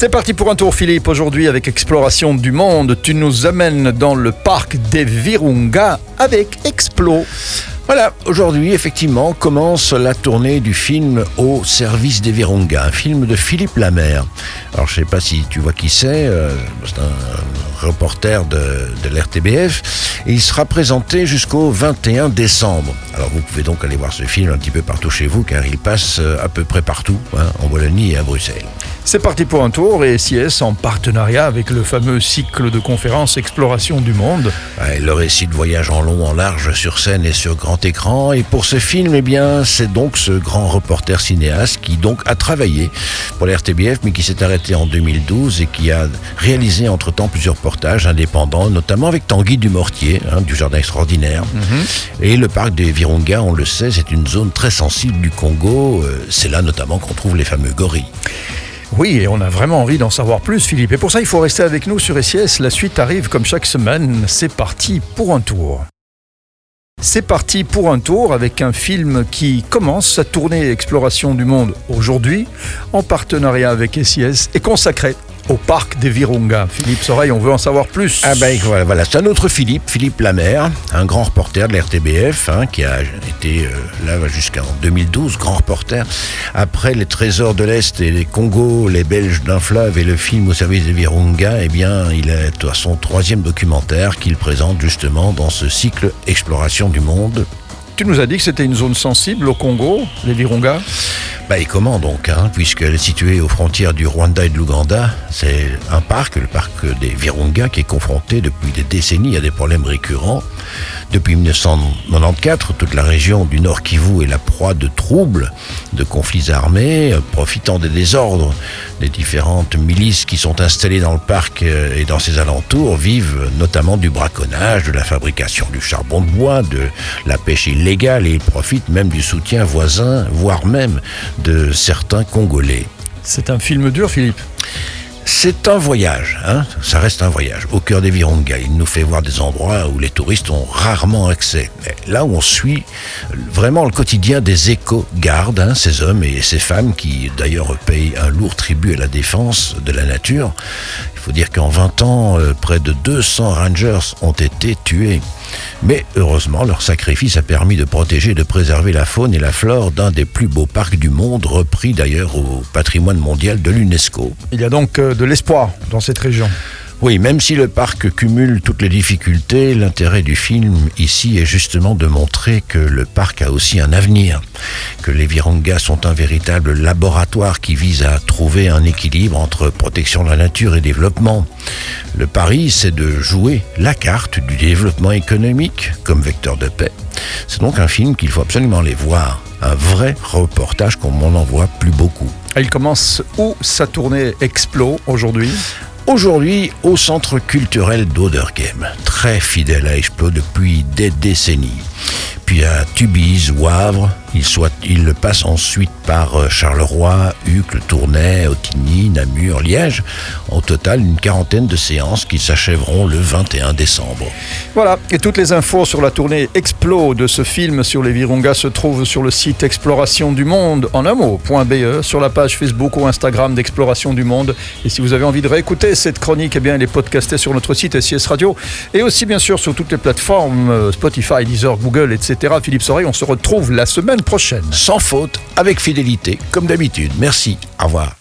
C'est parti pour un tour Philippe. Aujourd'hui avec Exploration du Monde, tu nous amènes dans le parc des Virunga avec Explo. Voilà, aujourd'hui, effectivement, commence la tournée du film Au service des Virunga, un film de Philippe Lamère. Alors, je sais pas si tu vois qui c'est, euh, c'est un reporter de, de l'RTBF, et il sera présenté jusqu'au 21 décembre. Alors, vous pouvez donc aller voir ce film un petit peu partout chez vous, car il passe euh, à peu près partout, hein, en Wallonie et à Bruxelles. C'est parti pour un tour et SIS en partenariat avec le fameux cycle de conférences Exploration du Monde. Ouais, le récit de voyage en long, en large, sur scène et sur grand écran. Et pour ce film, eh bien, c'est donc ce grand reporter cinéaste qui donc a travaillé pour la RTBF, mais qui s'est arrêté en 2012 et qui a réalisé entre-temps plusieurs portages indépendants, notamment avec Tanguy Dumortier, hein, du Jardin Extraordinaire. Et le parc des Virunga, on le sait, c'est une zone très sensible du Congo. Euh, C'est là notamment qu'on trouve les fameux gorilles. Oui, et on a vraiment envie d'en savoir plus Philippe. Et pour ça, il faut rester avec nous sur SIS. La suite arrive comme chaque semaine. C'est parti pour un tour. C'est parti pour un tour avec un film qui commence sa tournée Exploration du Monde aujourd'hui en partenariat avec SIS et consacré au parc des Virunga. Philippe Soreille, on veut en savoir plus. Ah ben voilà, voilà. c'est un autre Philippe, Philippe Lamère, un grand reporter de la RTBF, hein, qui a été euh, là jusqu'en 2012, grand reporter. Après les trésors de l'Est et les Congos, les Belges d'un fleuve et le film au service des Virunga, eh bien, il est à son troisième documentaire qu'il présente justement dans ce cycle Exploration du monde. Tu nous as dit que c'était une zone sensible au Congo, les Virunga? Bah et comment donc hein, Puisqu'elle est située aux frontières du Rwanda et de l'Ouganda, c'est un parc, le parc des Virunga, qui est confronté depuis des décennies à des problèmes récurrents. Depuis 1994, toute la région du Nord Kivu est la proie de troubles, de conflits armés, profitant des désordres des différentes milices qui sont installées dans le parc euh, et dans ses alentours, vivent notamment du braconnage, de la fabrication du charbon de bois, de la pêche illégale et ils profitent même du soutien voisin, voire même de certains Congolais. C'est un film dur, Philippe. C'est un voyage, hein ça reste un voyage, au cœur des Virunga. Il nous fait voir des endroits où les touristes ont rarement accès. Là où on suit vraiment le quotidien des éco-gardes, hein, ces hommes et ces femmes qui d'ailleurs payent un lourd tribut à la défense de la nature. Faut dire qu'en 20 ans, euh, près de 200 rangers ont été tués. Mais heureusement, leur sacrifice a permis de protéger et de préserver la faune et la flore d'un des plus beaux parcs du monde, repris d'ailleurs au patrimoine mondial de l'UNESCO. Il y a donc euh, de l'espoir dans cette région. Oui, même si le parc cumule toutes les difficultés, l'intérêt du film ici est justement de montrer que le parc a aussi un avenir, que les Virungas sont un véritable laboratoire qui vise à trouver un équilibre entre protection de la nature et développement. Le pari, c'est de jouer la carte du développement économique comme vecteur de paix. C'est donc un film qu'il faut absolument aller voir, un vrai reportage comme on n'en voit plus beaucoup. Il commence où sa tournée Explo aujourd'hui? Aujourd'hui, au centre culturel d'Oderghem, très fidèle à Explo depuis des décennies. Puis à Tubize ou Havre, il, le passe ensuite par euh, Charleroi, Uccle, Tournai, Ottigny, Namur, Liège. Au total, une quarantaine de séances qui s'achèveront le 21 décembre. Voilà, et toutes les infos sur la tournée Explo de ce film sur les Virunga se trouvent sur le site Exploration du Monde en un mot.be, sur la page Facebook ou Instagram d'Exploration du Monde. Et si vous avez envie de réécouter cette chronique, eh bien, elle est podcastée sur notre site SIS Radio et aussi bien sûr sur toutes les plateformes euh, Spotify, Deezer, Google, etc. Philippe Soreille, on se retrouve la semaine Sans faute, avec fidélité, comme d'habitude. Merci. Au revoir.